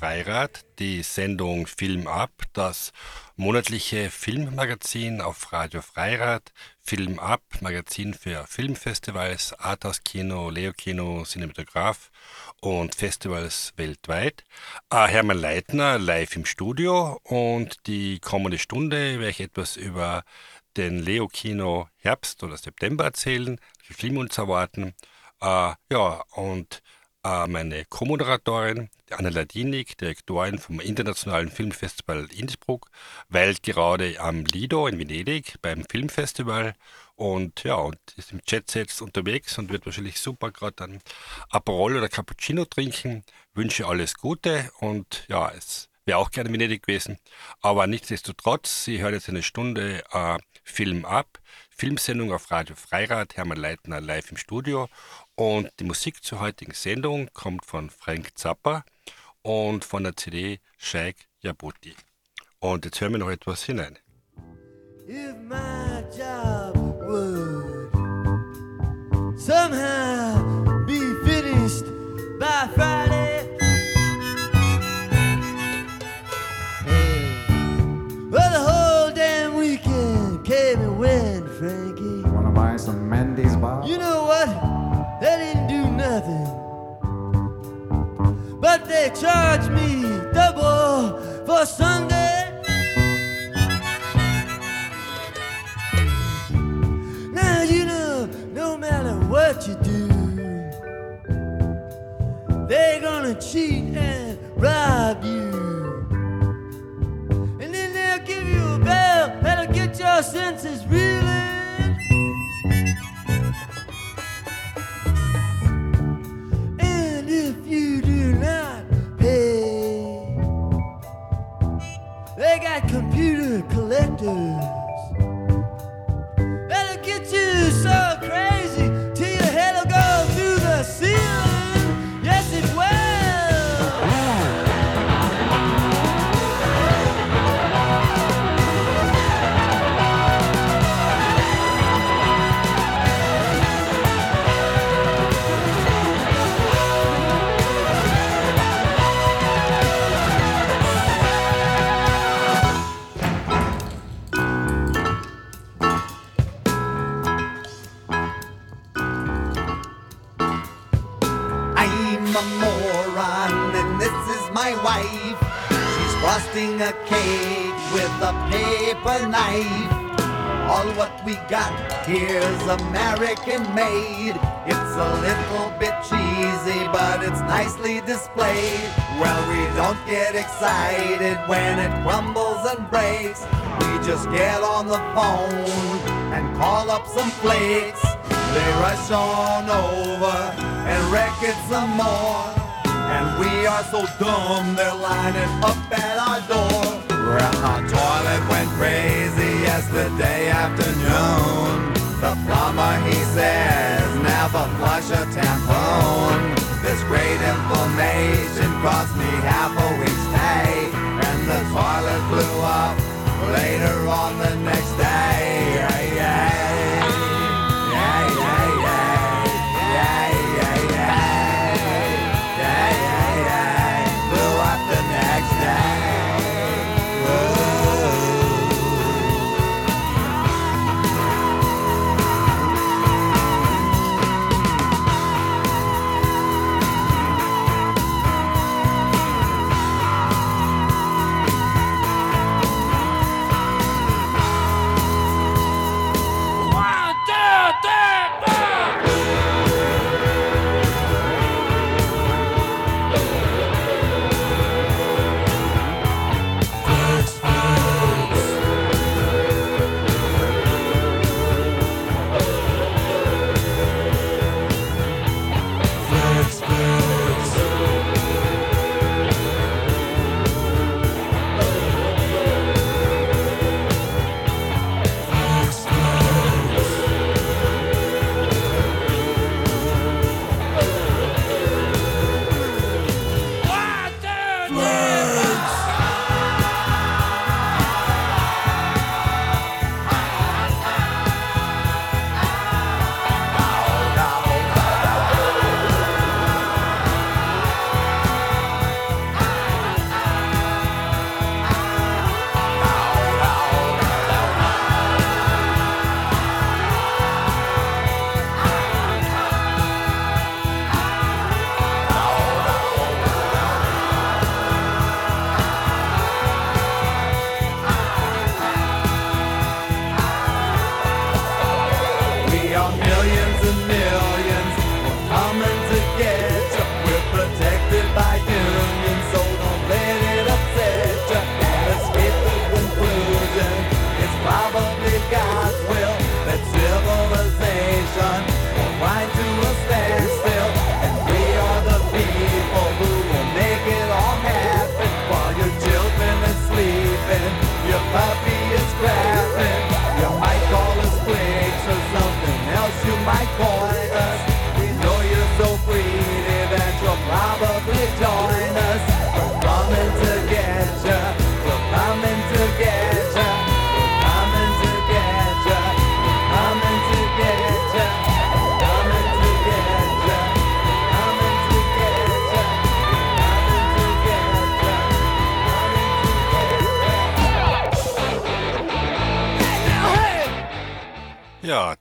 Freirad die Sendung Film ab, das monatliche Filmmagazin auf Radio Freirad. Film ab, Magazin für Filmfestivals, Arthouse Kino, Leo Kino, Cinematograph und Festivals weltweit. Äh, Hermann Leitner live im Studio und die kommende Stunde werde ich etwas über den Leo Kino Herbst oder September erzählen, die Filme uns erwarten. Äh, ja, und meine Co-Moderatorin, Anna Ladinik, Direktorin vom Internationalen Filmfestival Innsbruck, weilt gerade am Lido in Venedig beim Filmfestival und ja, und ist im Chat jetzt unterwegs und wird wahrscheinlich super gerade dann Aperol oder Cappuccino trinken. Wünsche alles Gute und ja, es wäre auch gerne in Venedig gewesen, aber nichtsdestotrotz, Sie hören jetzt eine Stunde äh, Film ab, Filmsendung auf Radio Freirad, Hermann Leitner live im Studio und die Musik zur heutigen Sendung kommt von Frank Zappa und von der CD Sheikh Yabuti. Und jetzt hören wir noch etwas hinein. If my job would somehow be finished by Friday, hey, well, the whole damn weekend came and went, Frankie. Wanna buy some Mendy's bar? You know what? They didn't do nothing. But they charged me double for Sunday. Now you know, no matter what you do, they're gonna cheat and rob you. And then they'll give you a bell that'll get your senses reeling. Got computer collectors. That'll get you so crazy paper knife. All what we got here's American made. It's a little bit cheesy, but it's nicely displayed. Well, we don't get excited when it crumbles and breaks. We just get on the phone and call up some flakes. They rush on over and wreck it some more. And we are so dumb, they're lining up at our door. Our toilet went crazy yesterday afternoon. The plumber, he says, never flush a tampon. This great information cost me half a week's pay. And the toilet blew up later on the next day.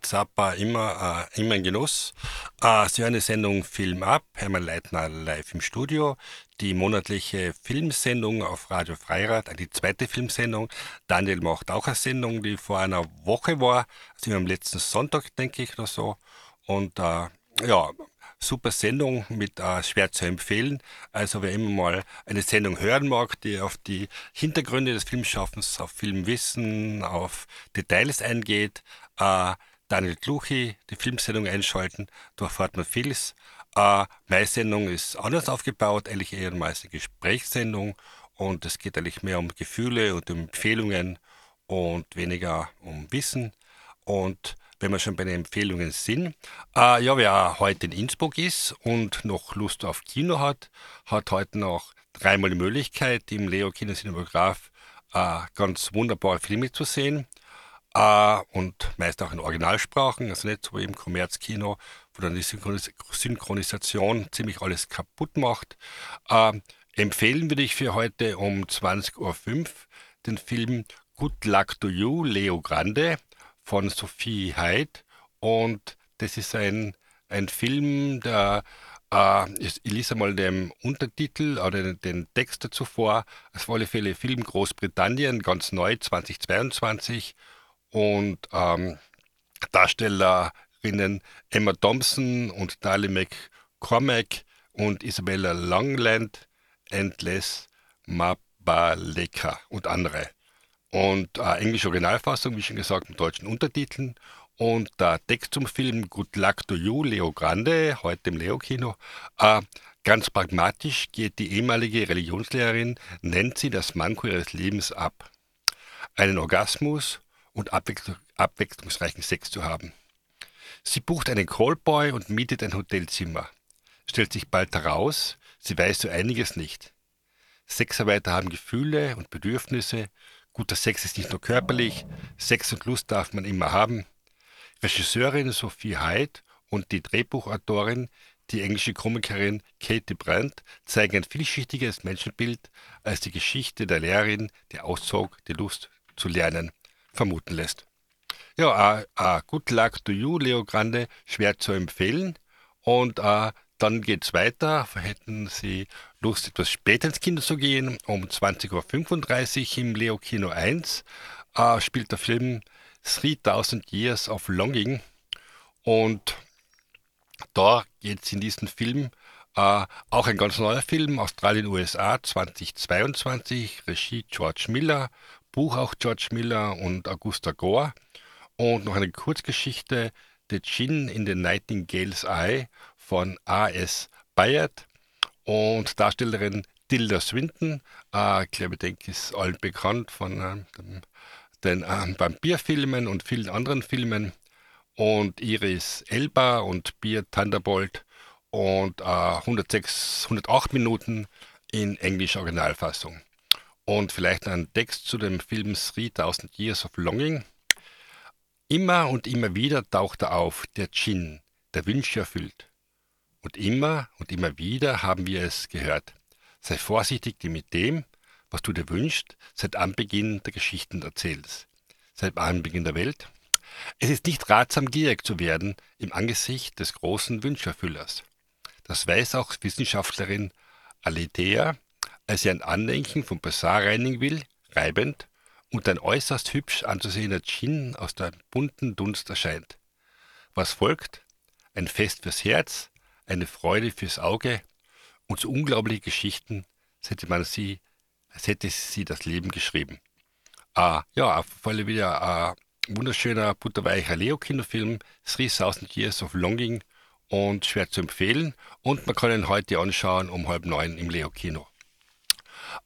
Zappa, immer, äh, immer ein Genuss. Äh, Sie hören die Sendung Film ab, Hermann Leitner live im Studio. Die monatliche Filmsendung auf Radio Freirad, äh, die zweite Filmsendung. Daniel macht auch eine Sendung, die vor einer Woche war, also am letzten Sonntag, denke ich, oder so. Und äh, ja, super Sendung mit äh, schwer zu empfehlen. Also wer immer mal eine Sendung hören mag, die auf die Hintergründe des Filmschaffens, auf Filmwissen, auf Details eingeht, äh, Daniel Kluchi, die Filmsendung einschalten, da erfahrt man vieles. Äh, meine Sendung ist anders aufgebaut, eigentlich eher meist eine Gesprächssendung und es geht eigentlich mehr um Gefühle und um Empfehlungen und weniger um Wissen. Und wenn wir schon bei den Empfehlungen sind, äh, ja, wer heute in Innsbruck ist und noch Lust auf Kino hat, hat heute noch dreimal die Möglichkeit, im Leo Kino äh, ganz wunderbare Filme zu sehen. Äh, und meist auch in Originalsprachen, also nicht so wie im Kommerzkino, wo dann die Synchronis Synchronisation ziemlich alles kaputt macht. Äh, empfehlen würde ich für heute um 20.05 Uhr den Film Good Luck to You, Leo Grande von Sophie Hyde. Und das ist ein, ein Film, der äh, ich lese mal den Untertitel oder den, Text dazu vor. Auf alle Fälle Film Großbritannien, ganz neu, 2022 und ähm, Darstellerinnen Emma Thompson und Dali McCormack und Isabella Longland, Endless Mabaleka und andere. Und äh, englische Originalfassung, wie schon gesagt, mit deutschen Untertiteln. Und der Text zum Film Good Luck to You, Leo Grande, heute im Leo-Kino. Äh, ganz pragmatisch geht die ehemalige Religionslehrerin Nancy das Manko ihres Lebens ab. Einen Orgasmus und abwechsl abwechslungsreichen Sex zu haben. Sie bucht einen Callboy und mietet ein Hotelzimmer. Stellt sich bald heraus, sie weiß so einiges nicht. Sexarbeiter haben Gefühle und Bedürfnisse. Guter Sex ist nicht nur körperlich, Sex und Lust darf man immer haben. Regisseurin Sophie Hyde und die Drehbuchautorin, die englische Komikerin Katie Brandt, zeigen ein vielschichtiges Menschenbild als die Geschichte der Lehrerin, die auszog, die Lust zu lernen vermuten lässt. Ja, uh, good luck to you, Leo Grande, schwer zu empfehlen. Und uh, dann geht's weiter. Hätten Sie Lust, etwas später ins Kino zu gehen, um 20.35 Uhr im Leo Kino 1 uh, spielt der Film 3000 Years of Longing. Und da geht es in diesem Film Uh, auch ein ganz neuer Film, Australien, USA 2022, Regie George Miller, Buch auch George Miller und Augusta Gore. Und noch eine Kurzgeschichte, The Gin in the Nightingale's Eye von A.S. Bayard und Darstellerin Tilda Swinton. Äh, ich glaube, ich denke, ist allen bekannt von äh, den äh, Vampirfilmen und vielen anderen Filmen. Und Iris Elba und Beer Thunderbolt und 106, 108 Minuten in englischer Originalfassung. Und vielleicht ein Text zu dem Film 3000 Years of Longing. Immer und immer wieder taucht er auf, der Djinn, der Wünsche erfüllt. Und immer und immer wieder haben wir es gehört. Sei vorsichtig mit dem, was du dir wünschst, seit Anbeginn der Geschichten erzählst. Seit Anbeginn der Welt. Es ist nicht ratsam, gierig zu werden im Angesicht des großen Wünscherfüllers. Das weiß auch Wissenschaftlerin Aletheia, als sie ein Andenken vom Basar reinigen will, reibend, und ein äußerst hübsch anzusehener Djinn aus dem bunten Dunst erscheint. Was folgt? Ein Fest fürs Herz, eine Freude fürs Auge und so unglaubliche Geschichten, als hätte man sie, als hätte sie das Leben geschrieben. Ah, ja, auf alle wieder ein wunderschöner, butterweicher Leo-Kinofilm, 3000 Years of Longing und schwer zu empfehlen. Und man kann ihn heute anschauen um halb neun im Leo-Kino.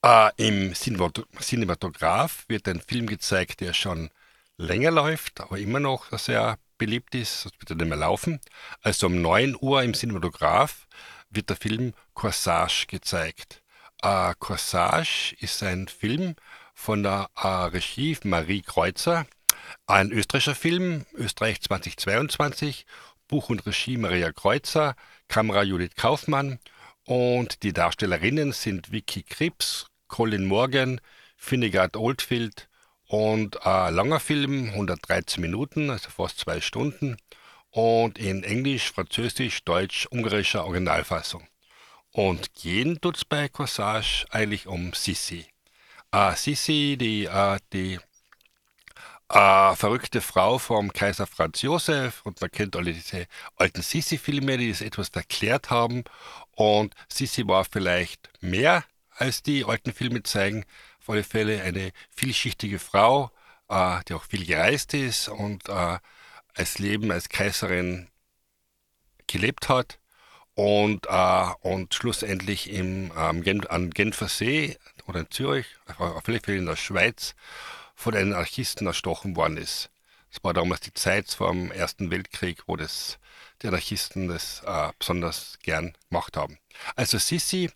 Äh, Im Cinematograph wird ein Film gezeigt, der schon länger läuft, aber immer noch sehr beliebt ist, das wird er nicht mehr laufen. Also um 9 Uhr im Cinematograph wird der Film Corsage gezeigt. Äh, Corsage ist ein Film von der äh, Regie Marie Kreuzer, ein österreichischer Film, Österreich 2022, Buch und Regie Maria Kreuzer, Kamera Judith Kaufmann und die Darstellerinnen sind Vicky Krips, Colin Morgan, Finnegard Oldfield und ein langer Film, 113 Minuten, also fast zwei Stunden und in Englisch, Französisch, Deutsch, ungarischer Originalfassung. Und gehen tut's bei Corsage eigentlich um Sissi. Äh, Sissi, die, äh, die äh, verrückte Frau vom Kaiser Franz Josef und man kennt alle diese alten Sissi-Filme, die das etwas erklärt haben. Und Sissi war vielleicht mehr als die alten Filme zeigen, auf alle Fälle eine vielschichtige Frau, äh, die auch viel gereist ist und äh, als Leben als Kaiserin gelebt hat. Und, äh, und schlussendlich im, ähm, Gen an Genfer See oder in Zürich, auf alle Fälle in der Schweiz, von einem Anarchisten erstochen worden ist. Das war damals die Zeit vor dem Ersten Weltkrieg, wo das, die Anarchisten das äh, besonders gern gemacht haben. Also Sissi,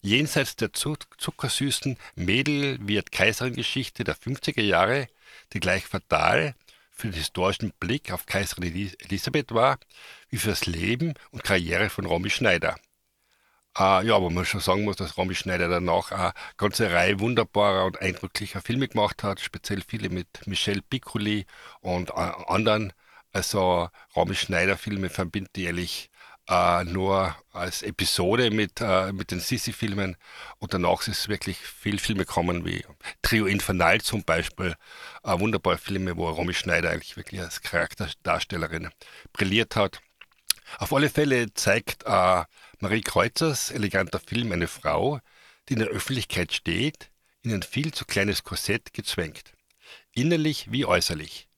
jenseits der zuckersüßen Mädel wird Kaiserin-Geschichte der 50er Jahre, die gleich fatal für den historischen Blick auf Kaiserin Elisabeth war, wie für das Leben und Karriere von Romy Schneider. Äh, ja, aber man schon sagen muss, dass Romy Schneider danach eine ganze Reihe wunderbarer und eindrücklicher Filme gemacht hat, speziell viele mit Michel Piccoli und äh, anderen. Also Romy Schneider Filme verbinde ich ehrlich äh, nur als Episode mit, äh, mit den Sissi-Filmen und danach ist wirklich viel Filme kommen, wie Trio Infernal zum Beispiel, äh, wunderbare Filme, wo Romy Schneider eigentlich wirklich als Charakterdarstellerin brilliert hat. Auf alle Fälle zeigt äh, Marie Kreuzers eleganter Film eine Frau, die in der Öffentlichkeit steht, in ein viel zu kleines Korsett gezwängt. Innerlich wie äußerlich.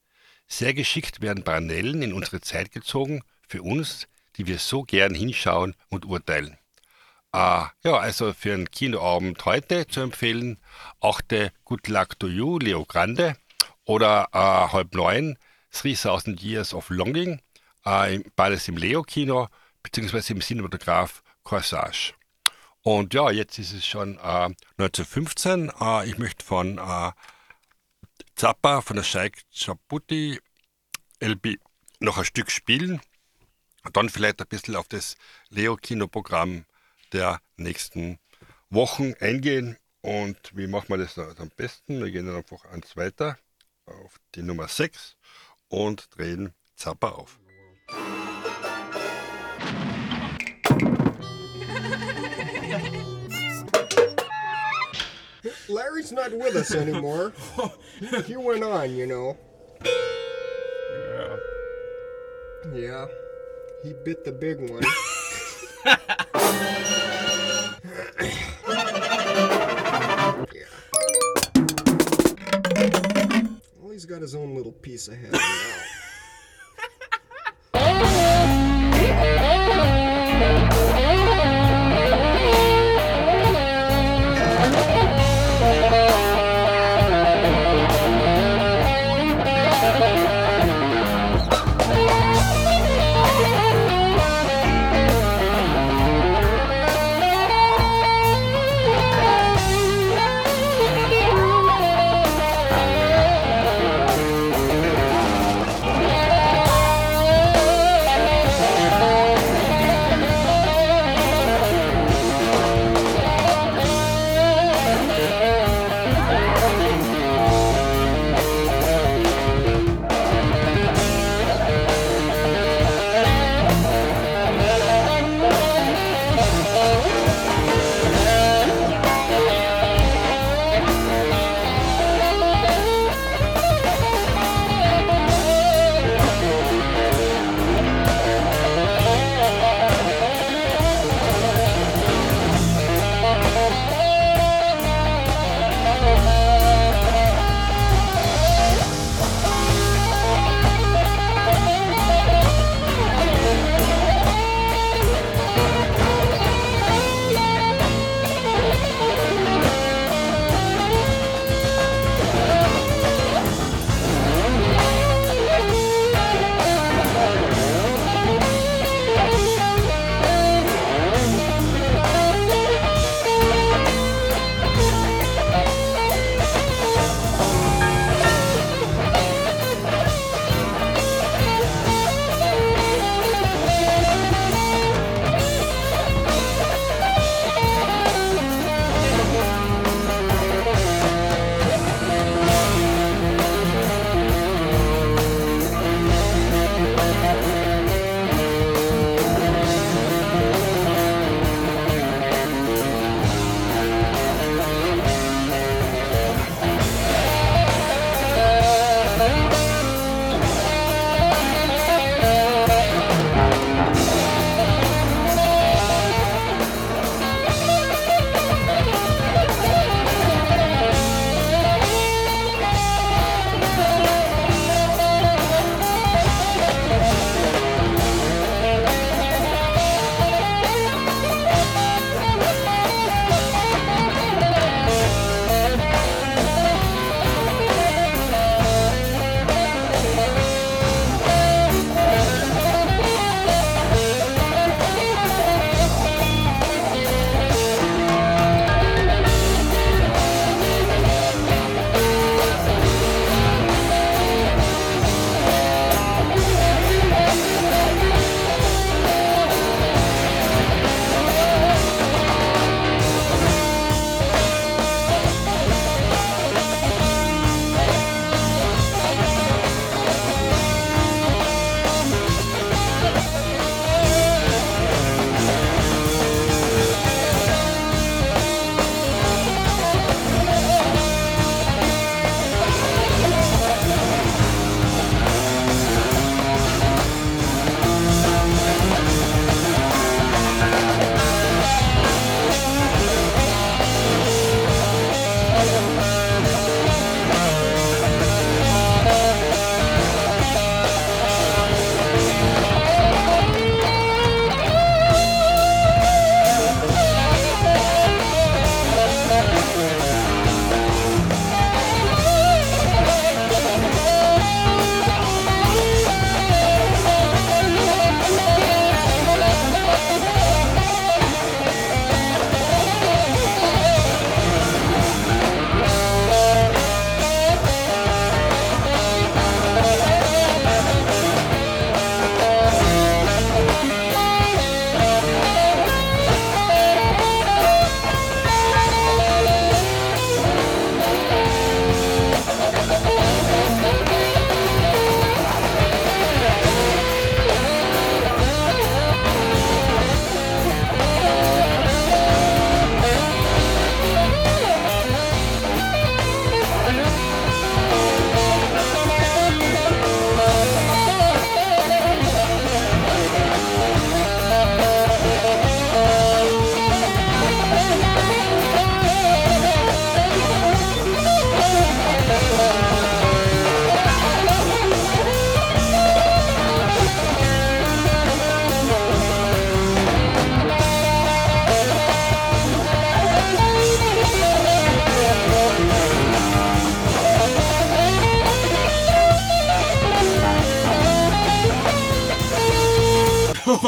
Sehr geschickt werden Parallelen in unsere Zeit gezogen, für uns, die wir so gern hinschauen und urteilen. Äh, ja, also für einen Kinoabend heute zu empfehlen, achte Good Luck to You, Leo Grande, oder äh, halb neun, 3000 Years of Longing, äh, beides im Leo-Kino, beziehungsweise im Cinematograph Corsage. Und ja, jetzt ist es schon äh, 1915. Äh, ich möchte von äh, Zappa, von der Sheikh Chaputi LB noch ein Stück spielen. Dann vielleicht ein bisschen auf das Leo-Kinoprogramm der nächsten Wochen eingehen. Und wie machen wir das am besten? Wir gehen dann einfach eins weiter auf die Nummer 6 und drehen Zappa auf. Larry's not with us anymore. he went on, you know. Yeah. Yeah. He bit the big one. yeah. Well, he's got his own little piece of heaven now.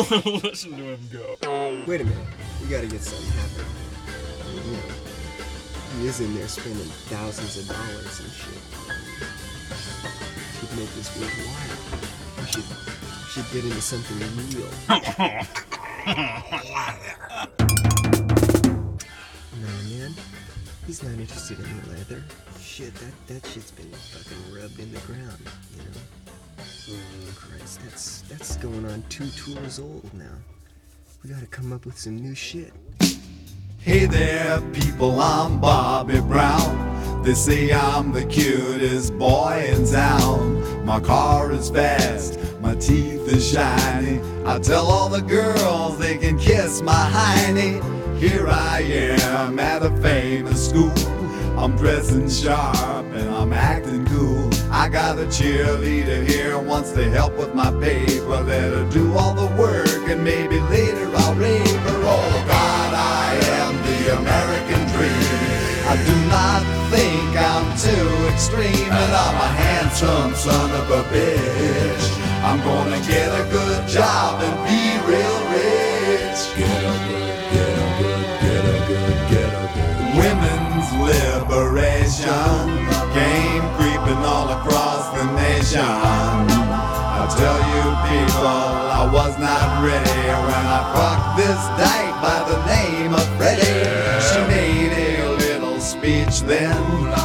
Listen to him go. Wait a minute. We gotta get something happening. You know, he is in there spending thousands of dollars and shit. Should make this worthwhile. We should, should get into something real. no, man. He's not interested in the leather. Shit, that, that shit's been fucking rubbed in the ground? Oh, Christ, that's, that's going on two tours old now. We gotta come up with some new shit. Hey there, people, I'm Bobby Brown. They say I'm the cutest boy in town. My car is fast, my teeth are shiny. I tell all the girls they can kiss my hiney. Here I am at a famous school. I'm dressing sharp and I'm acting cool. I got a cheerleader here wants to help with my paper. Let her do all the work and maybe later I'll rape her. Oh God, I am the American dream. I do not think I'm too extreme, and I'm a handsome son of a bitch. I'm gonna get a good job and be real rich. Get a good, get a good, get a good, get a good. Women's liberation nation. I tell you people, I was not ready when I fucked this dyke by the name of Freddie. She made a little speech then,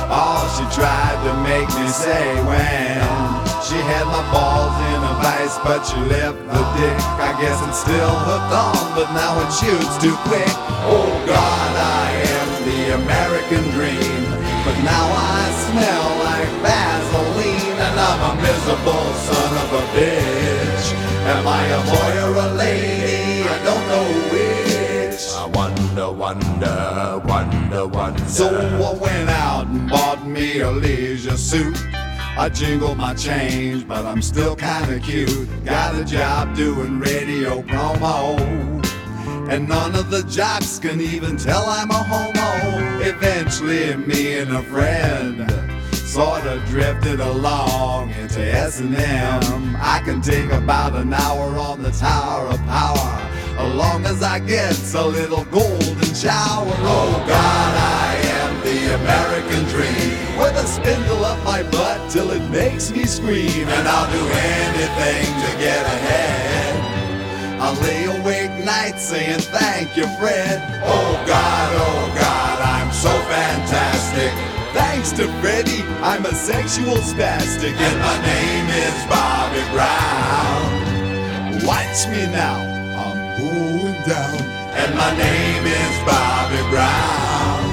all she tried to make me say when she had my balls in a vice, but she left the dick. I guess it's still hooked on, but now it shoots too quick. Oh God, I am the American dream, but now I smell a miserable son of a bitch. Am I a boy or a lady? I don't know which. I wonder, wonder, wonder, wonder. So I went out and bought me a leisure suit. I jingled my change, but I'm still kinda cute. Got a job doing radio promo. And none of the jocks can even tell I'm a homo. Eventually, me and a friend sorta drifted along into S&M. I can take about an hour on the Tower of Power, as long as I get a little golden shower. Oh God, I am the American dream, with a spindle up my butt till it makes me scream, and I'll do anything to get ahead. I lay awake nights saying thank you, Fred. Oh God, oh God, I'm so fantastic. Thanks to Freddy, I'm a sexual spastic, and my name is Bobby Brown. Watch me now, I'm going down, and my name is Bobby Brown.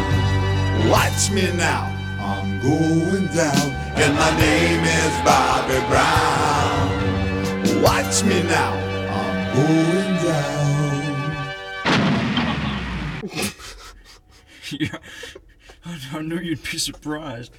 Watch me now, I'm going down, and my name is Bobby Brown. Watch me now, I'm going down. yeah. I, knew you'd be surprised.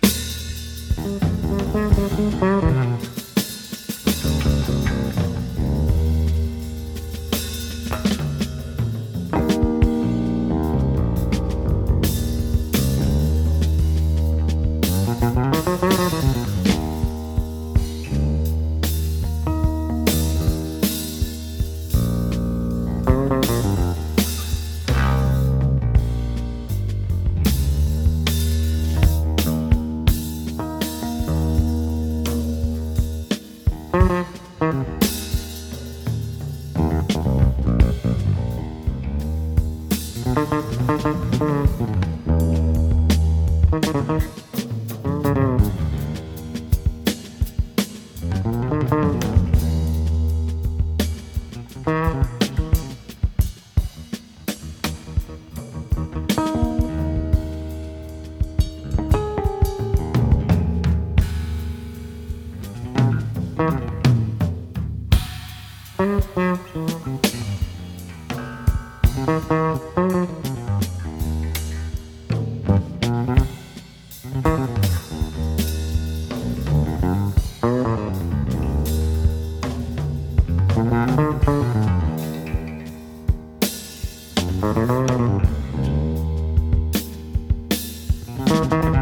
thank you.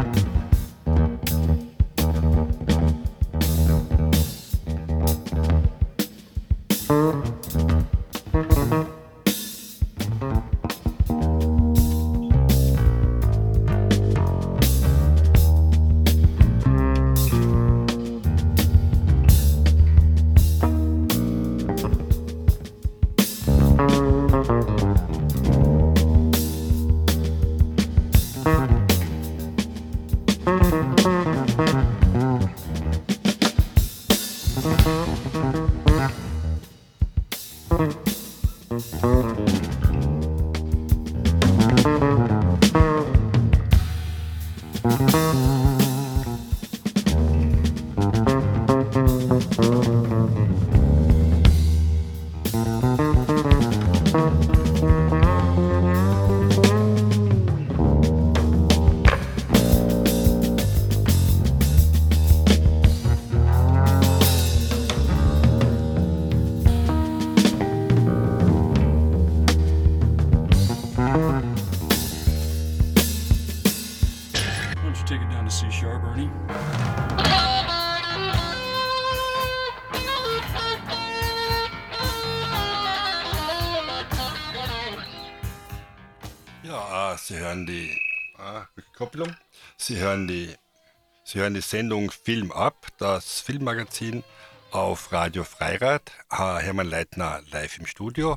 Sie hören die Sendung Film ab, das Filmmagazin auf Radio Freirad. Hermann Leitner live im Studio.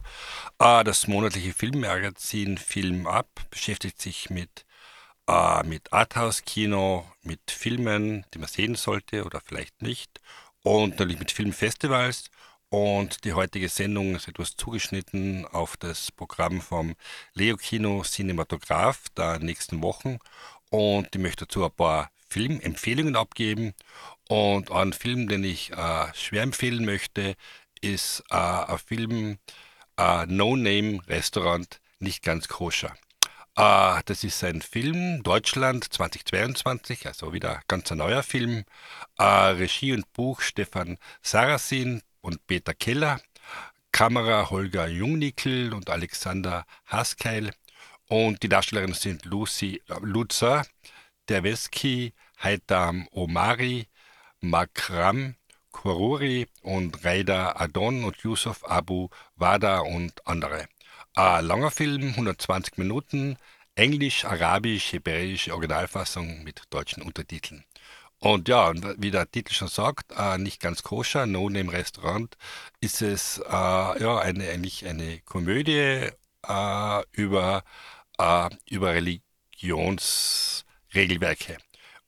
Äh, das monatliche Filmmagazin Film ab beschäftigt sich mit äh, mit Arthouse-Kino, mit Filmen, die man sehen sollte oder vielleicht nicht und natürlich mit Filmfestivals. Und die heutige Sendung ist etwas zugeschnitten auf das Programm vom Leo Kino Cinematograph der nächsten Wochen. Und ich möchte dazu ein paar Filmempfehlungen abgeben. Und ein Film, den ich äh, schwer empfehlen möchte, ist äh, ein Film äh, No Name Restaurant, nicht ganz koscher. Äh, das ist ein Film, Deutschland 2022, also wieder ganz ein neuer Film. Äh, Regie und Buch Stefan Sarasin und Peter Keller. Kamera Holger Jungnickel und Alexander Haskeil. Und die Darstellerinnen sind Lucy äh, Luzer, Derweski, Haitham Omari, Makram Koruri und Raida Adon und Yusuf Abu Wada und andere. Ein langer Film, 120 Minuten, Englisch, Arabisch, Hebräische Originalfassung mit deutschen Untertiteln. Und ja, wie der Titel schon sagt, äh, nicht ganz koscher, No Name Restaurant, ist es äh, ja eine, eigentlich eine Komödie äh, über, äh, über Religionsregelwerke.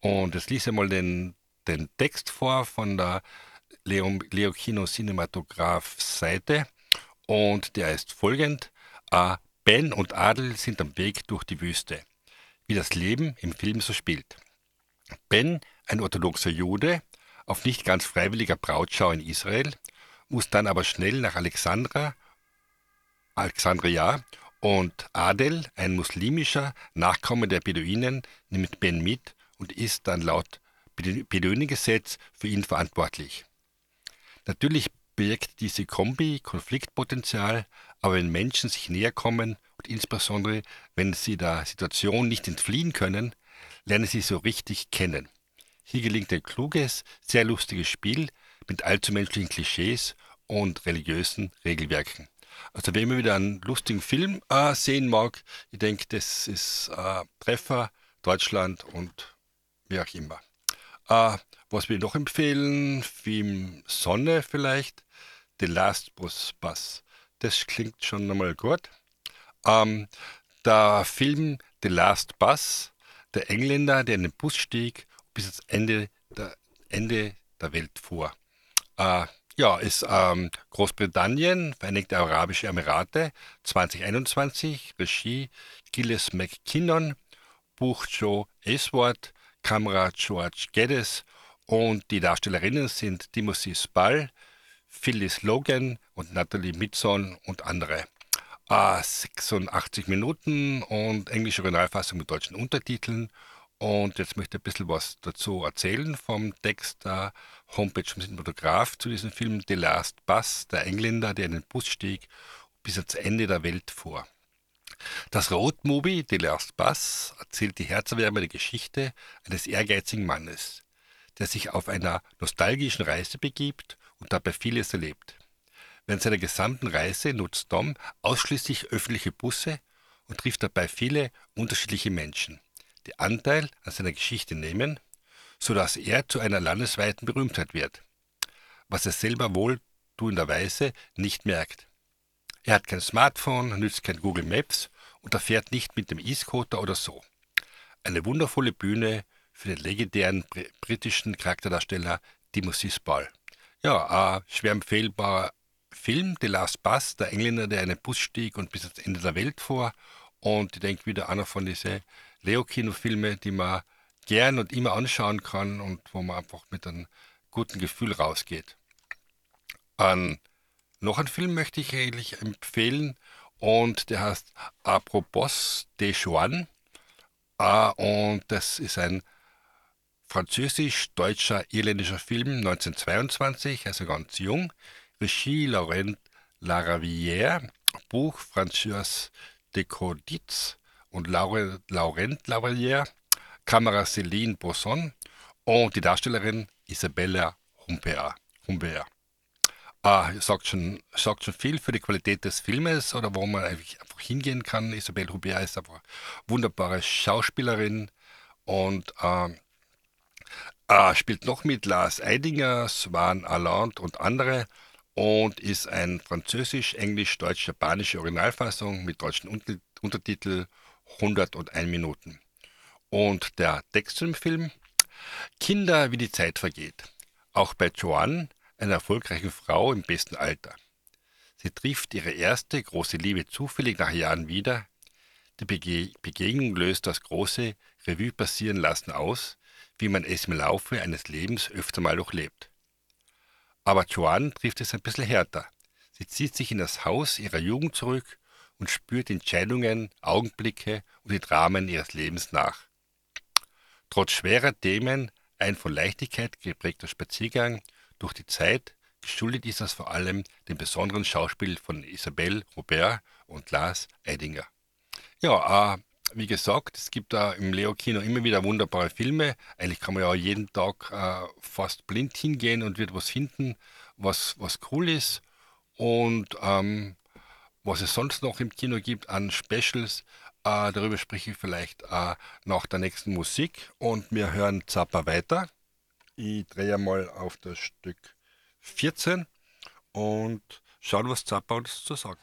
Und jetzt liest einmal den, den Text vor von der Leo, Leo Kino Cinematograph Seite und der ist folgend. Äh, ben und Adel sind am Weg durch die Wüste, wie das Leben im Film so spielt. Ben, ein orthodoxer Jude, auf nicht ganz freiwilliger Brautschau in Israel, muss dann aber schnell nach Alexandra, Alexandria und Adel, ein muslimischer Nachkomme der Beduinen, nimmt Ben mit und ist dann laut Beduinengesetz für ihn verantwortlich. Natürlich birgt diese Kombi Konfliktpotenzial, aber wenn Menschen sich näher kommen und insbesondere wenn sie der Situation nicht entfliehen können, lernen sie so richtig kennen. Hier gelingt ein kluges, sehr lustiges Spiel mit allzu menschlichen Klischees und religiösen Regelwerken. Also wer immer wieder einen lustigen Film äh, sehen mag, ich denke, das ist äh, Treffer, Deutschland und wie auch immer. Äh, was wir noch empfehlen, Film Sonne vielleicht, The Last Bus Bus. Das klingt schon einmal gut. Ähm, der Film The Last Bus, der Engländer, der in den Bus stieg, bis ans Ende der, Ende der Welt fuhr. Äh, ja, ist ähm, Großbritannien, Vereinigte Arabische Emirate, 2021, Regie Gilles McKinnon, Buch Joe Aisward, Kamera George Geddes und die Darstellerinnen sind Timothy Spall, Phyllis Logan und Natalie Mitson und andere. Äh, 86 Minuten und englische Originalfassung mit deutschen Untertiteln. Und jetzt möchte ich ein bisschen was dazu erzählen vom Text der Homepage vom Cinematograph zu diesem Film The Last Bus, der Engländer, der in den Bus stieg, bis ans Ende der Welt fuhr. Das Roadmovie The Last Bus erzählt die herzerwärmende Geschichte eines ehrgeizigen Mannes, der sich auf einer nostalgischen Reise begibt und dabei vieles erlebt. Während seiner gesamten Reise nutzt Dom ausschließlich öffentliche Busse und trifft dabei viele unterschiedliche Menschen, die Anteil an seiner Geschichte nehmen, sodass er zu einer landesweiten Berühmtheit wird, was er selber wohltuenderweise nicht merkt. Er hat kein Smartphone, nützt kein Google Maps und er fährt nicht mit dem E-Scooter oder so. Eine wundervolle Bühne für den legendären br britischen Charakterdarsteller Timothy Spall. Ja, ein schwer empfehlbarer Film, The Last Bus, der Engländer, der einen Bus stieg und bis ans Ende der Welt fuhr. Und ich denke wieder einer von diesen Leo-Kino-Filmen, die man gern und immer anschauen kann und wo man einfach mit einem guten Gefühl rausgeht. An noch einen Film möchte ich eigentlich empfehlen und der heißt Apropos de Juan. Ah, und das ist ein französisch-deutscher, irländischer Film 1922, also ganz jung. Regie Laurent Laravière, Buch François de Coditz und Laurent, Laurent Laravière, Kamera Céline Bosson und die Darstellerin Isabella Humbert. Ah, sagt schon, sagt schon viel für die Qualität des Filmes oder wo man einfach hingehen kann. Isabelle Humbert ist eine wunderbare Schauspielerin und äh, äh, spielt noch mit Lars Eidinger, Swan Alland und andere und ist ein französisch, englisch, deutsch, japanische Originalfassung mit deutschen Unter Untertitel 101 Minuten. Und der Text zum Film: Kinder, wie die Zeit vergeht. Auch bei Joanne, einer erfolgreichen Frau im besten Alter. Sie trifft ihre erste große Liebe zufällig nach Jahren wieder. Die Bege Begegnung löst das große Revue passieren lassen aus, wie man es im Laufe eines Lebens öfter mal durchlebt. Aber Joanne trifft es ein bisschen härter. Sie zieht sich in das Haus ihrer Jugend zurück und spürt Entscheidungen, Augenblicke und die Dramen ihres Lebens nach. Trotz schwerer Themen ein von Leichtigkeit geprägter Spaziergang durch die Zeit, geschuldet ist das vor allem dem besonderen Schauspiel von Isabelle Robert und Lars Eidinger. Ja, äh, wie gesagt, es gibt da im Leo-Kino immer wieder wunderbare Filme. Eigentlich kann man ja jeden Tag äh, fast blind hingehen und wird was finden, was, was cool ist. Und ähm, was es sonst noch im Kino gibt an Specials, äh, darüber spreche ich vielleicht äh, nach der nächsten Musik. Und wir hören Zappa weiter. Ich drehe mal auf das Stück 14 und schauen, was Zappa uns zu sagen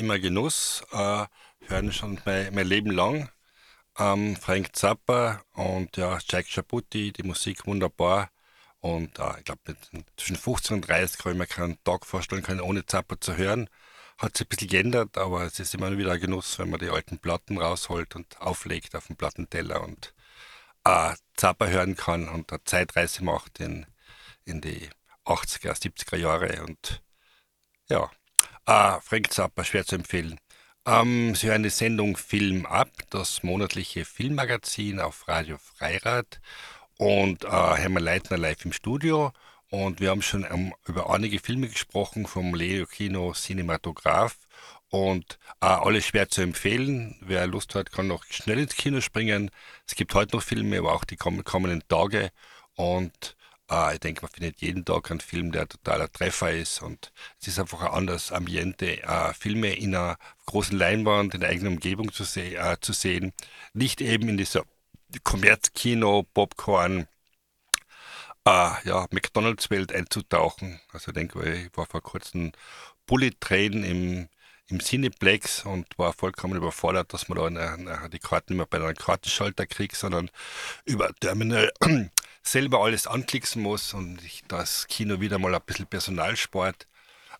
immer Genuss. Äh, hören schon mein, mein Leben lang. Ähm, Frank Zappa und ja, Jack Chaputi, die Musik wunderbar. Und äh, ich glaube, zwischen 15 und 30 kann ich mir keinen Tag vorstellen können, ohne Zappa zu hören. Hat sich ein bisschen geändert, aber es ist immer wieder ein Genuss, wenn man die alten Platten rausholt und auflegt auf den Plattenteller und äh, Zappa hören kann und eine Zeitreise macht in, in die 80er, 70er Jahre. Und ja, äh, Frank Zappa, schwer zu empfehlen. Ähm, Sie hören die Sendung Film ab, das monatliche Filmmagazin auf Radio Freirad und äh, Hermann Leitner live im Studio. Und wir haben schon ähm, über einige Filme gesprochen vom Leo Kino Cinematograph und äh, alle schwer zu empfehlen. Wer Lust hat, kann noch schnell ins Kino springen. Es gibt heute noch Filme, aber auch die komm- kommenden Tage. Und äh, ich denke, man findet jeden Tag einen Film, der totaler Treffer ist. Und es ist einfach ein anderes Ambiente, äh, Filme in einer großen Leinwand, in der eigenen Umgebung zu, se äh, zu sehen. Nicht eben in dieser Kommerzkino, Popcorn, äh, ja, McDonalds-Welt einzutauchen. Also ich denke, ich war vor kurzem Bullet Train im, im Cineplex und war vollkommen überfordert, dass man da eine, eine, die Karten nicht mehr bei einem Kartenschalter kriegt, sondern über Terminal selber alles anklicken muss und ich, das Kino wieder mal ein bisschen Personalsport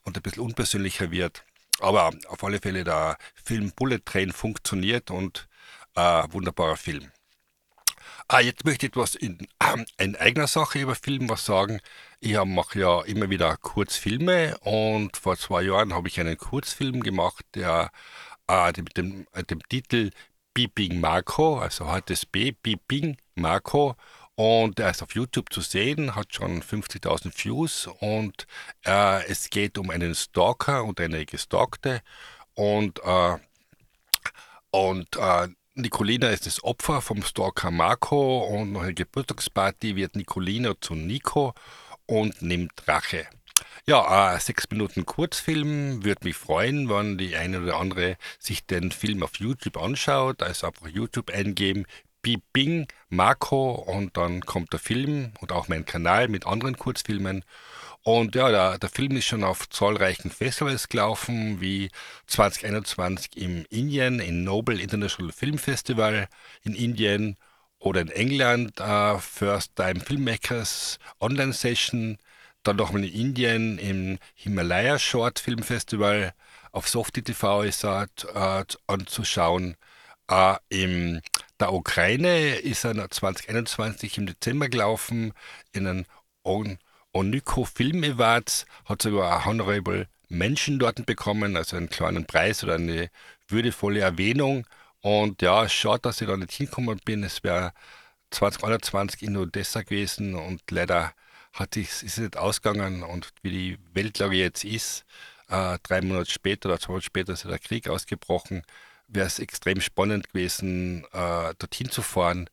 und ein bisschen unpersönlicher wird. Aber auf alle Fälle der Film Bullet Train funktioniert und äh, wunderbarer Film. Ah, jetzt möchte ich etwas in, ähm, in eigener Sache über Film was sagen. Ich mache ja immer wieder Kurzfilme und vor zwei Jahren habe ich einen Kurzfilm gemacht, der äh, mit dem, äh, dem Titel Beeping Marco, also HTSB, Beeping Marco. Und er ist auf YouTube zu sehen, hat schon 50.000 Views und äh, es geht um einen Stalker und eine Gestalkte und äh, und äh, Nicolina ist das Opfer vom Stalker Marco und nach einer Geburtstagsparty wird Nicolina zu Nico und nimmt Rache. Ja, äh, sechs Minuten Kurzfilm, würde mich freuen, wenn die eine oder andere sich den Film auf YouTube anschaut. Also einfach YouTube eingeben, Bing Marco und dann kommt der Film und auch mein Kanal mit anderen Kurzfilmen. Und ja, der, der Film ist schon auf zahlreichen Festivals gelaufen, wie 2021 im Indien, in Noble International Film Festival in Indien oder in England, äh, First Time Filmmakers Online Session, dann nochmal in Indien im Himalaya Short Film Festival, auf Softie TV ist er äh, anzuschauen. Äh, in der Ukraine ist er 2021 im Dezember gelaufen, in On Onyko Film Awards, hat sogar ein Honorable Mention dort bekommen, also einen kleinen Preis oder eine würdevolle Erwähnung. Und ja, schade, dass ich da nicht hingekommen bin. Es wäre 2021 in Odessa gewesen und leider hat sich, ist es nicht ausgegangen. Und wie die Weltlage jetzt ist, äh, drei Monate später oder zwei Monate später ist der Krieg ausgebrochen, wäre es extrem spannend gewesen, äh, dorthin zu fahren.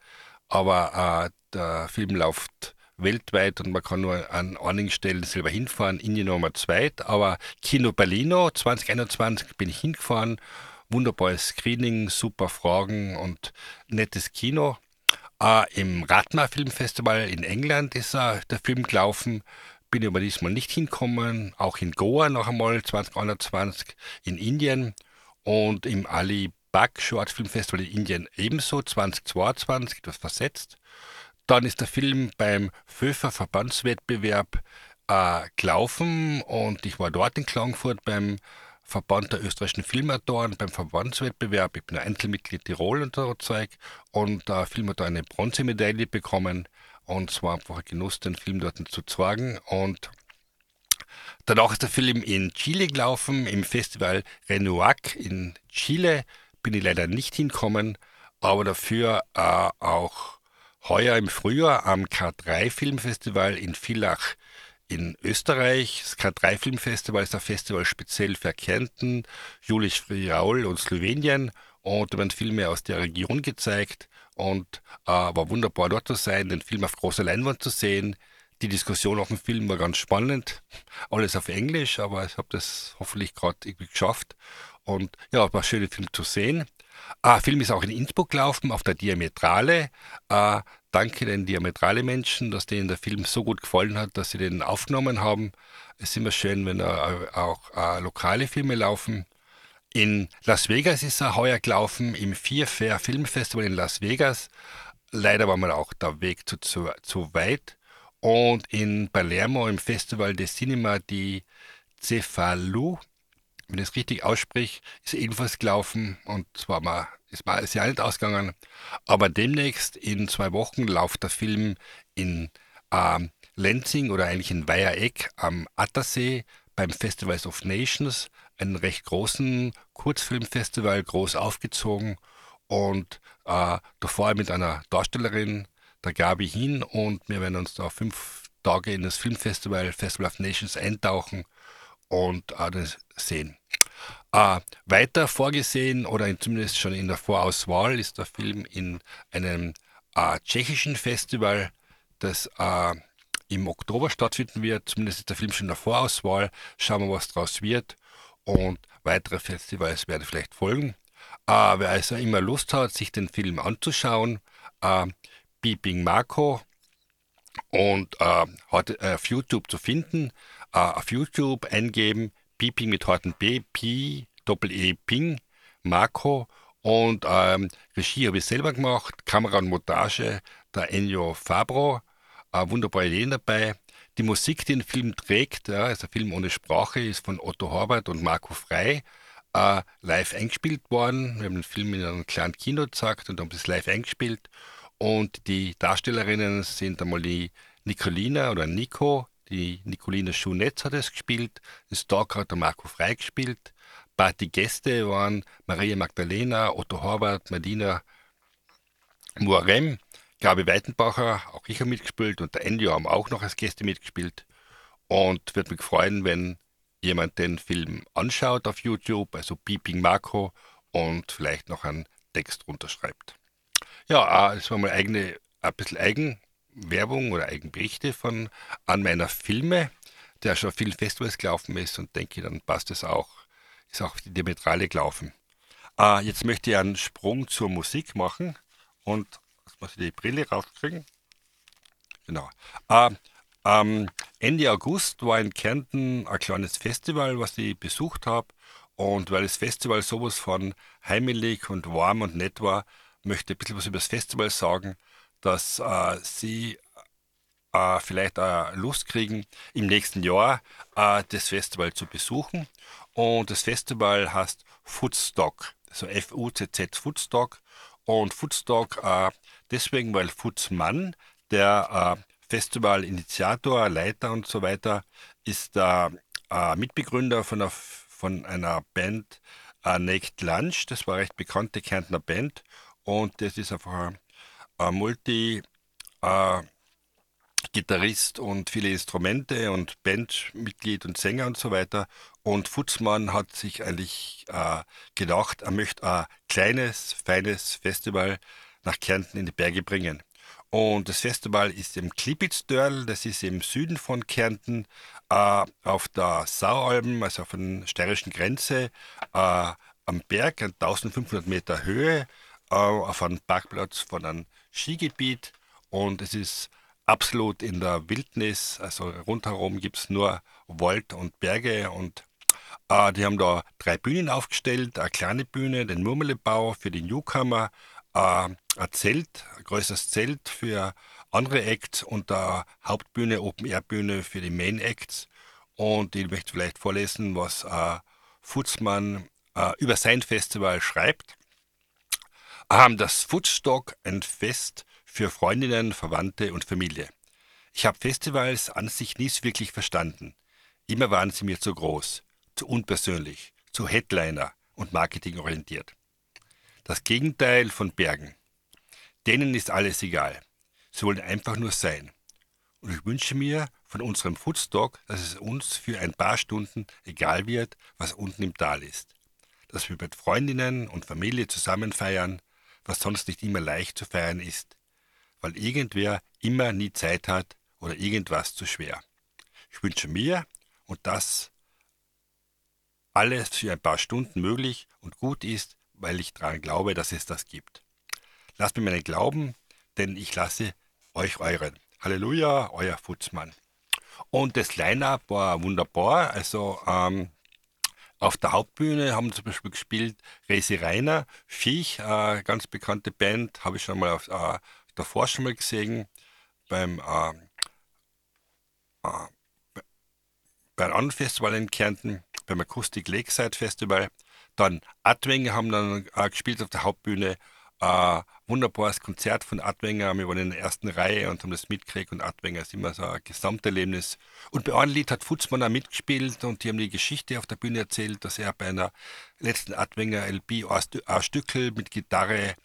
Aber äh, der Film läuft weltweit und man kann nur an einigen Stellen selber hinfahren. Indien Nummer zweit, aber Kino Berlino 2021 bin ich hingefahren. Wunderbares Screening, super Fragen und nettes Kino. Äh, Im Ratma Filmfestival in England ist äh, der Film gelaufen. Bin aber diesmal nicht hinkommen. Auch in Goa noch einmal 2021, in Indien und im Ali Bag Short Film Festival in Indien ebenso 2022, etwas versetzt. Dann ist der Film beim FÖFA Verbandswettbewerb äh, gelaufen und ich war dort in Klagenfurt beim Verband der österreichischen Filmautoren beim Verbandswettbewerb. Ich bin ein Einzelmitglied Tirol und so Zeug und der Film hat eine Bronzemedaille bekommen und es war einfach ein Genuss, den Film dort zu zeigen und Danach ist der Film in Chile gelaufen, im Festival Renuac in Chile. bin ich leider nicht hinkommen, aber dafür äh, auch heuer im Frühjahr am K3 Filmfestival in Villach in Österreich. Das K3 Filmfestival ist ein Festival speziell für Kärnten, Julisch Friaul und Slowenien und da werden Filme aus der Region gezeigt und äh, war wunderbar dort zu sein, den Film auf großer Leinwand zu sehen. Die Diskussion auf dem Film war ganz spannend. Alles auf Englisch, aber ich habe das hoffentlich gerade irgendwie geschafft. Und ja, war ein schöner Film zu sehen. Ah, Film ist auch in Innsbruck gelaufen, auf der Diametrale. Äh, danke den Diametrale-Menschen, dass denen der Film so gut gefallen hat, dass sie den aufgenommen haben. Es ist immer schön, wenn äh, auch äh, lokale Filme laufen. In Las Vegas ist er heuer gelaufen, im Vier Fair Filmfestival in Las Vegas. Leider war mir auch der Weg zu, zu, zu weit. Und in Palermo im Festival de Cinema di Cefalu, wenn ich es richtig ausspreche, ist ebenfalls gelaufen und zwar mal, ist mal sehr nicht ausgegangen. Aber demnächst in zwei Wochen läuft der Film in ähm, Lenzing oder eigentlich in Weihereck am Attersee beim Festivals of Nations, einen recht großen Kurzfilmfestival, groß aufgezogen und äh, davor mit einer Darstellerin, der Gabi hin und wir werden uns da fünf Tage in das Filmfestival, Festival of Nations eintauchen und äh, sehen. Äh, weiter vorgesehen oder zumindest schon in der Vorauswahl ist der Film in einem äh, tschechischen Festival, das äh, im Oktober stattfinden wird. Zumindest ist der Film schon in der Vorauswahl. Schauen wir, was draus wird. Und weitere Festivals werden vielleicht folgen. Äh, wer also immer Lust hat, sich den Film anzuschauen, Beeping Marco und äh, hat äh, auf YouTube zu finden. Äh, auf YouTube eingeben, Beeping mit harten B, P, Doppel E, Ping, Marco und ähm, Regie habe ich selber gemacht, Kamera und Montage der Ennio Fabro, äh, wunderbare Ideen dabei. Die Musik, die den Film trägt, ja, ist ein Film ohne Sprache, ist von Otto Horbert und Marco Frei äh, live eingespielt worden. Wir haben den Film in einem kleinen Kino gezeigt und haben das live eingespielt. Und die Darstellerinnen sind einmal die Nicolina oder Nico, die Nicolina Schunetz hat es gespielt, das Stalker hat der Marco Frei gespielt. Party Gäste waren Maria Magdalena, Otto Horvath, Medina Muarem, Gabi Weitenbacher, auch ich habe mitgespielt und der Ennio haben auch noch als Gäste mitgespielt. Und würde mich freuen, wenn jemand den Film anschaut auf YouTube, also Beeping Marco und vielleicht noch einen Text runterschreibt. Ja, es war mal eigene, ein bisschen Eigenwerbung oder Eigenberichte von an meiner Filme, der schon vielen Festivals gelaufen ist und denke, dann passt es auch, ist auch die Diametrale gelaufen. Äh, jetzt möchte ich einen Sprung zur Musik machen und jetzt muss ich die Brille rauskriegen. Genau. Äh, ähm, Ende August war in Kärnten ein kleines Festival, was ich besucht habe. Und weil das Festival sowas von heimelig und warm und nett war, möchte ein bisschen was über das Festival sagen, dass äh, Sie äh, vielleicht äh, Lust kriegen, im nächsten Jahr äh, das Festival zu besuchen. Und das Festival heißt Foodstock, also F-U-Z-Z Foodstock. Und Foodstock äh, deswegen, weil Foodsmann, der äh, Festival-Initiator, Leiter und so weiter, ist der Mitbegründer von einer, von einer Band Naked Lunch. Das war eine recht bekannte Kärntner Band. Und das ist einfach ein, ein Multi- äh, und viele Instrumente und Bandmitglied und Sänger und so weiter. Und Futzmann hat sich eigentlich äh, gedacht, er möchte ein kleines, feines Festival nach Kärnten in die Berge bringen. Und das Festival ist im Klipitzdörl, das ist im Süden von Kärnten, äh, auf der Saualben, also auf der steirischen Grenze, äh, am Berg, an 1500 Meter Höhe auf einem Parkplatz von einem Skigebiet und es ist absolut in der Wildnis, also rundherum gibt es nur Wald und Berge und äh, die haben da drei Bühnen aufgestellt, eine kleine Bühne, den Murmelebau für die Newcomer, äh, ein Zelt, ein größeres Zelt für andere Acts und eine Hauptbühne, Open-Air-Bühne für die Main-Acts und ich möchte vielleicht vorlesen, was äh, Futzmann äh, über sein Festival schreibt haben das Foodstock ein Fest für Freundinnen, Verwandte und Familie. Ich habe Festivals an sich nie wirklich verstanden. Immer waren sie mir zu groß, zu unpersönlich, zu Headliner und marketingorientiert. Das Gegenteil von Bergen. Denen ist alles egal. Sie wollen einfach nur sein. Und ich wünsche mir von unserem Foodstock, dass es uns für ein paar Stunden egal wird, was unten im Tal ist. Dass wir mit Freundinnen und Familie zusammen feiern, was sonst nicht immer leicht zu feiern ist, weil irgendwer immer nie Zeit hat oder irgendwas zu schwer. Ich wünsche mir und das alles für ein paar Stunden möglich und gut ist, weil ich daran glaube, dass es das gibt. Lasst mir meinen Glauben, denn ich lasse euch euren. Halleluja, euer Futzmann. Und das Line-Up war wunderbar. Also ähm, auf der Hauptbühne haben zum Beispiel gespielt Resi Reiner, Viech, äh, ganz bekannte Band, habe ich schon mal auf, äh, davor schon mal gesehen, beim, äh, äh, bei einem anderen Festival in Kärnten, beim Acoustic Lakeside Festival. Dann Adwenger haben dann äh, gespielt auf der Hauptbühne äh, wunderbares Konzert von Adwenger. Wir waren in der ersten Reihe und haben das mitgekriegt und Adwenger ist immer so ein Gesamterlebnis. Und bei einem Lied hat Futzmann auch mitgespielt und die haben die Geschichte auf der Bühne erzählt, dass er bei einer letzten Adwenger LP ein Stückel mit Gitarre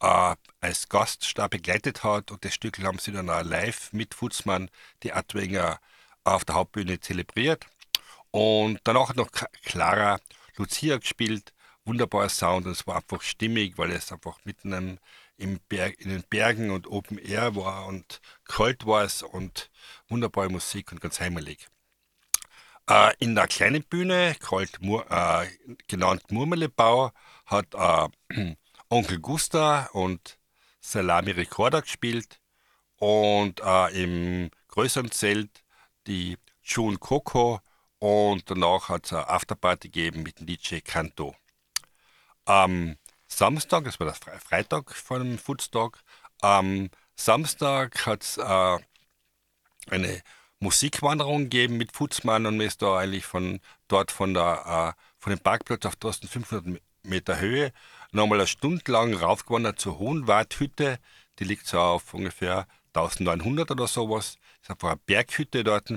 äh, als Gaststar begleitet hat und das Stückel haben sie dann auch live mit Futzmann, die Adwenger, auf der Hauptbühne zelebriert. Und danach hat noch Clara Lucia gespielt wunderbarer Sound und es war einfach stimmig, weil es einfach mitten im, im Berg, in den Bergen und Open Air war und kalt war es und wunderbare Musik und ganz heimelig. Äh, in der kleinen Bühne, kalt, äh, genannt Murmelebau, hat äh, Onkel Gusta und Salami Recorder gespielt und äh, im größeren Zelt die June Coco und danach hat es eine Afterparty gegeben mit dem DJ Kanto. Am Samstag, das war der Freitag vor dem Foodstock, am Samstag hat es äh, eine Musikwanderung gegeben mit Futzmann und man ist da eigentlich von dort von, der, äh, von dem Parkplatz auf 1500 Meter Höhe nochmal eine Stunde lang raufgewandert zur Hohenwarthütte. Die liegt so auf ungefähr 1900 oder sowas. Ist einfach eine Berghütte dort.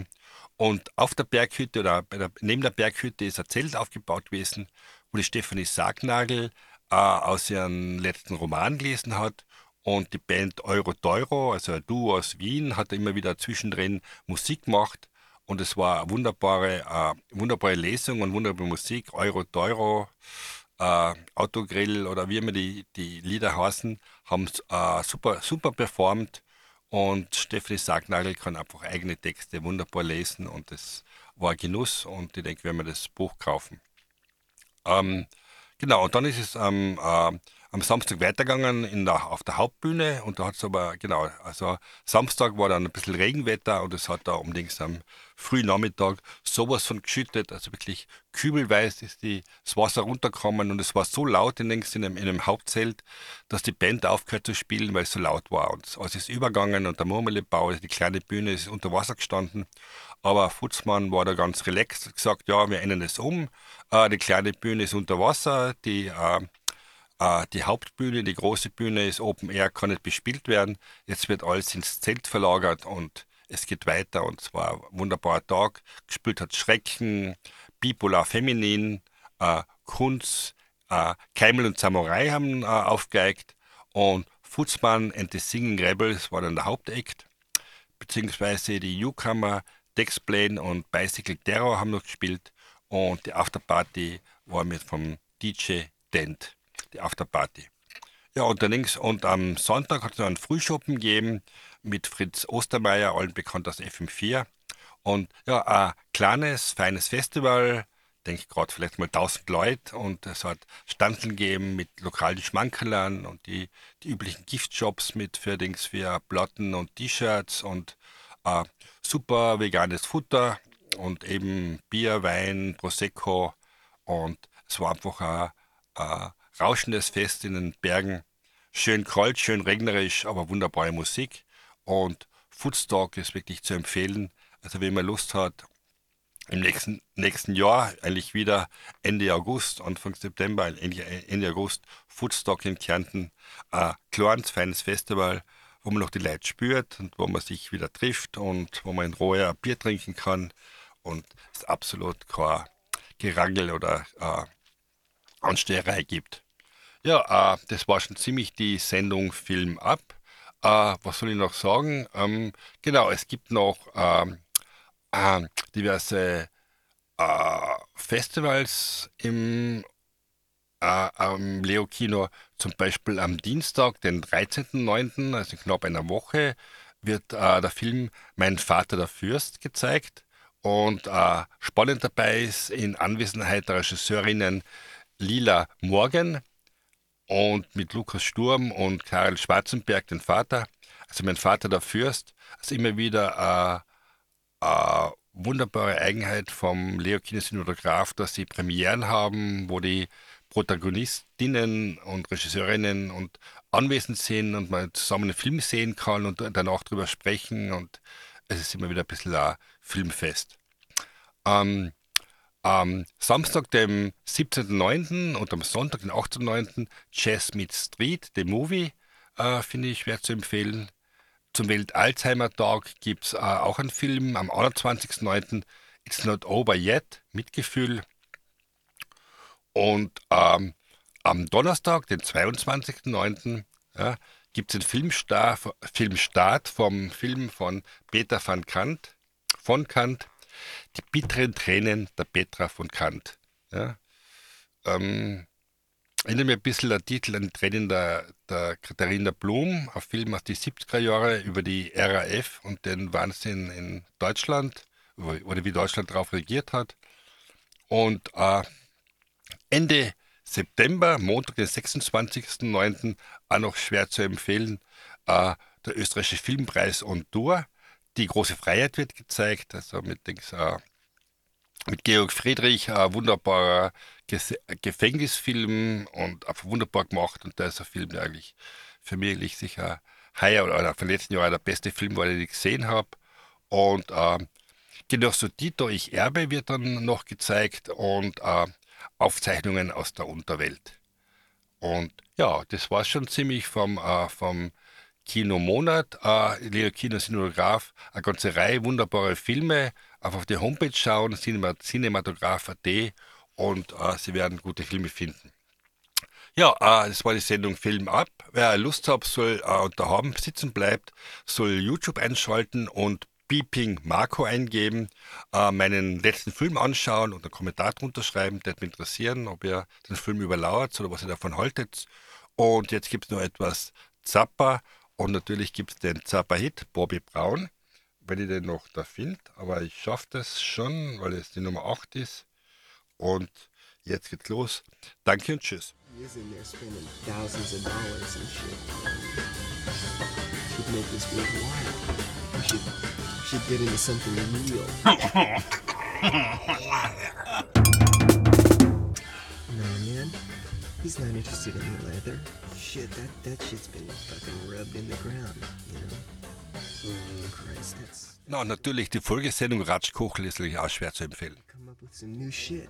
Und auf der Berghütte oder der, neben der Berghütte ist ein Zelt aufgebaut gewesen wo die Stefanie Sargnagel äh, aus ihrem letzten Roman gelesen hat. Und die Band Euro Teuro, also ein Duo aus Wien, hat immer wieder zwischendrin Musik gemacht. Und es war eine wunderbare, äh, wunderbare Lesung und wunderbare Musik. Euro Teuro, äh, Autogrill oder wie immer die, die Lieder heißen, haben äh, super, super performt. Und Stefanie Sargnagel kann einfach eigene Texte wunderbar lesen. Und das war ein Genuss. Und ich denke, wenn wir das Buch kaufen. Ähm, genau, und dann ist es am, äh, am Samstag weitergegangen in der, auf der Hauptbühne und da hat es aber, genau, also Samstag war dann ein bisschen Regenwetter und es hat da unbedingt am frühen Nachmittag sowas von geschüttet, also wirklich kübelweise ist die, das Wasser runtergekommen und es war so laut in, in, einem, in einem Hauptzelt, dass die Band aufgehört zu spielen, weil es so laut war. Und es ist übergangen und der Murmelebau, also die kleine Bühne ist unter Wasser gestanden aber Futzmann war da ganz relaxed, hat gesagt, ja, wir ändern es um. Äh, die kleine Bühne ist unter Wasser, die, äh, äh, die Hauptbühne, die große Bühne ist Open Air, kann nicht bespielt werden. Jetzt wird alles ins Zelt verlagert und es geht weiter und es war ein wunderbarer Tag. Gespielt hat Schrecken, Bipolar Feminin, äh, Kunz, äh, Keimel und Samurai haben aufgeigt und Futzmann and the Singing Rebels war dann der Hauptakt, beziehungsweise die Newcomer Dexplane und Bicycle Terror haben noch gespielt und die Afterparty war mit vom DJ Dent, die Afterparty. Ja, und, links, und am Sonntag hat es noch einen Frühschoppen gegeben mit Fritz Ostermeier, allen bekannt aus FM4. Und ja, ein kleines, feines Festival, denke ich gerade vielleicht mal 1000 Leute und es hat Standeln gegeben mit lokalen Schmankerlern und die, die üblichen Giftjobs mit für Dings für Platten und T-Shirts und äh, super veganes Futter und eben Bier, Wein, Prosecco und es war einfach ein, ein rauschendes Fest in den Bergen. Schön kalt, schön regnerisch, aber wunderbare Musik und Foodstock ist wirklich zu empfehlen. Also wenn man Lust hat, im nächsten, nächsten Jahr, eigentlich wieder Ende August, Anfang September, Ende, Ende August, Foodstock in Kärnten, ein kleines, feines Festival, wo man noch die Leute spürt und wo man sich wieder trifft und wo man in Ruhe ein Bier trinken kann und es absolut kein Gerangel oder äh, Ansteherei gibt. Ja, äh, das war schon ziemlich die Sendung Film ab. Äh, was soll ich noch sagen? Ähm, genau, es gibt noch ähm, äh, diverse äh, Festivals im äh, am Leo-Kino. Zum Beispiel am Dienstag, den 13.09., also knapp einer Woche, wird äh, der Film Mein Vater der Fürst gezeigt. Und äh, spannend dabei ist in Anwesenheit der Regisseurinnen Lila Morgan und mit Lukas Sturm und Karel Schwarzenberg, den Vater. Also mein Vater der Fürst. Also immer wieder äh, äh, wunderbare Eigenheit vom Leo Kinesinolograph, dass sie Premieren haben, wo die Protagonistinnen und Regisseurinnen und anwesend sind und man zusammen einen Film sehen kann und danach drüber sprechen und es ist immer wieder ein bisschen ein Filmfest. Ähm, am Samstag, dem 17.09. und am Sonntag, den 18.09. Jazz Meets Street, the Movie, äh, finde ich schwer zu empfehlen. Zum Welt-Alzheimer-Tag gibt es äh, auch einen Film am 21.09. It's Not Over Yet, Mitgefühl. Und ähm, am Donnerstag, den 22.09., ja, gibt es einen Filmstar, Filmstart vom Film von Peter van Kant, von Kant, Die bitteren Tränen der Petra von Kant. Ja. Ähm, erinnert mir ein bisschen der Titel an die Tränen der, der Katharina Blum, ein Film aus den 70er Jahren über die RAF und den Wahnsinn in Deutschland, oder wie Deutschland darauf reagiert hat. Und äh, Ende September, Montag, den 26.09., auch noch schwer zu empfehlen, äh, der österreichische Filmpreis on Tour. Die große Freiheit wird gezeigt, also mit, Dings, äh, mit Georg Friedrich, ein wunderbarer Ges Gefängnisfilm und einfach wunderbar gemacht. Und da ist ein Film, der eigentlich für mich sicher heuer oder, oder von letzten Jahr der beste Film war, den ich gesehen habe. Und äh, Genosse Dieter, ich erbe wird dann noch gezeigt und äh, Aufzeichnungen aus der Unterwelt. Und ja, das war schon ziemlich vom, äh, vom Kinomonat. Äh, Leo Kino Cinematograph, eine ganze Reihe wunderbarer Filme. Einfach auf die Homepage schauen, cinematograph.at und äh, Sie werden gute Filme finden. Ja, äh, das war die Sendung Film ab. Wer Lust hat, soll äh, und sitzen bleibt, soll YouTube einschalten und Beeping Marco eingeben, äh, meinen letzten Film anschauen und einen Kommentar drunter schreiben. Würde mich interessieren, ob ihr den Film überlauert oder was ihr davon haltet. Und jetzt gibt es noch etwas Zappa und natürlich gibt es den Zappa-Hit Bobby Brown, wenn ich den noch da finde. Aber ich schaffe das schon, weil es die Nummer 8 ist. Und jetzt geht's los. Danke und tschüss. Should should, get into something real. no, man. He's not interested in the leather. Shit, that, that shit's been fucking rubbed in the ground, you know? Oh, Christ, that's... Na, und natürlich die Folgesendung Ratschkochel ist natürlich auch schwer zu empfehlen. Come up with some new shit.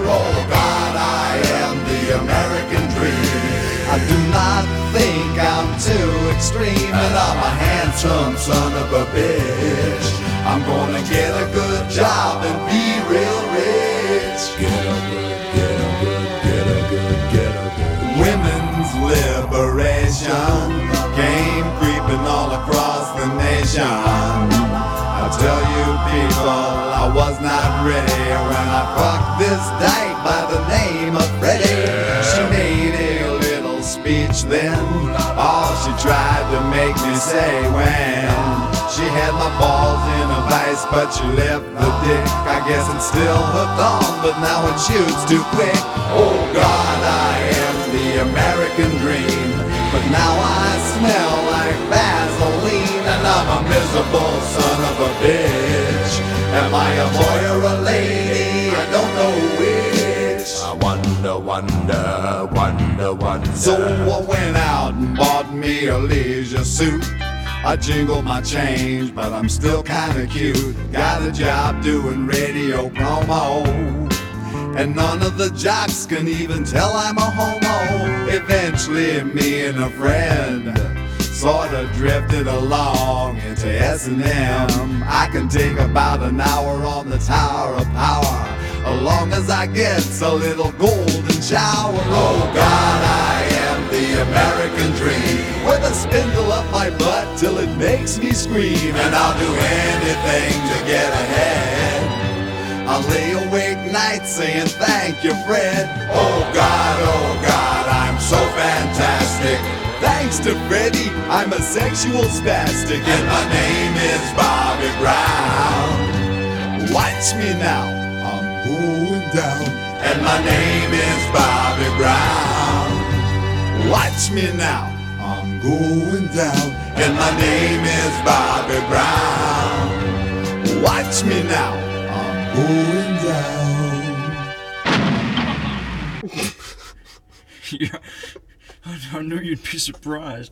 The American dream. I do not think I'm too extreme, and I'm a handsome son of a bitch. I'm gonna get a good job and be real rich. Get a good, get a good, get a good, get a good. Women's liberation came creeping all across the nation. People, I was not ready when I fucked this dyke by the name of Freddie. She made a little speech then, all she tried to make me say when she had my balls in a vice, but she left the dick. I guess it's still hooked on, but now it shoots too quick. Oh God, I am the American dream, but now I smell like Vaseline, and I'm a miserable son of a bitch. Am I a boy or a lady? I don't know which. I wonder wonder, wonder, wonder. So I went out and bought me a leisure suit. I jingle my change, but I'm still kinda cute. Got a job doing radio promo. And none of the jocks can even tell I'm a homo. Eventually, me and a friend sorta drifted along into S&M. I can take about an hour on the Tower of Power, as long as I get a little golden shower. Oh God, I am the American dream, with a spindle up my butt till it makes me scream, and I'll do anything to get ahead. I lay awake nights saying thank you, Fred. Oh God, oh God, I'm so fantastic. Thanks to Freddy, I'm a sexual spastic, and my name is Bobby Brown. Watch me now, I'm going down, and my name is Bobby Brown. Watch me now, I'm going down, and my name is Bobby Brown. Watch me now, I'm going down. yeah. I, knew you'd be surprised.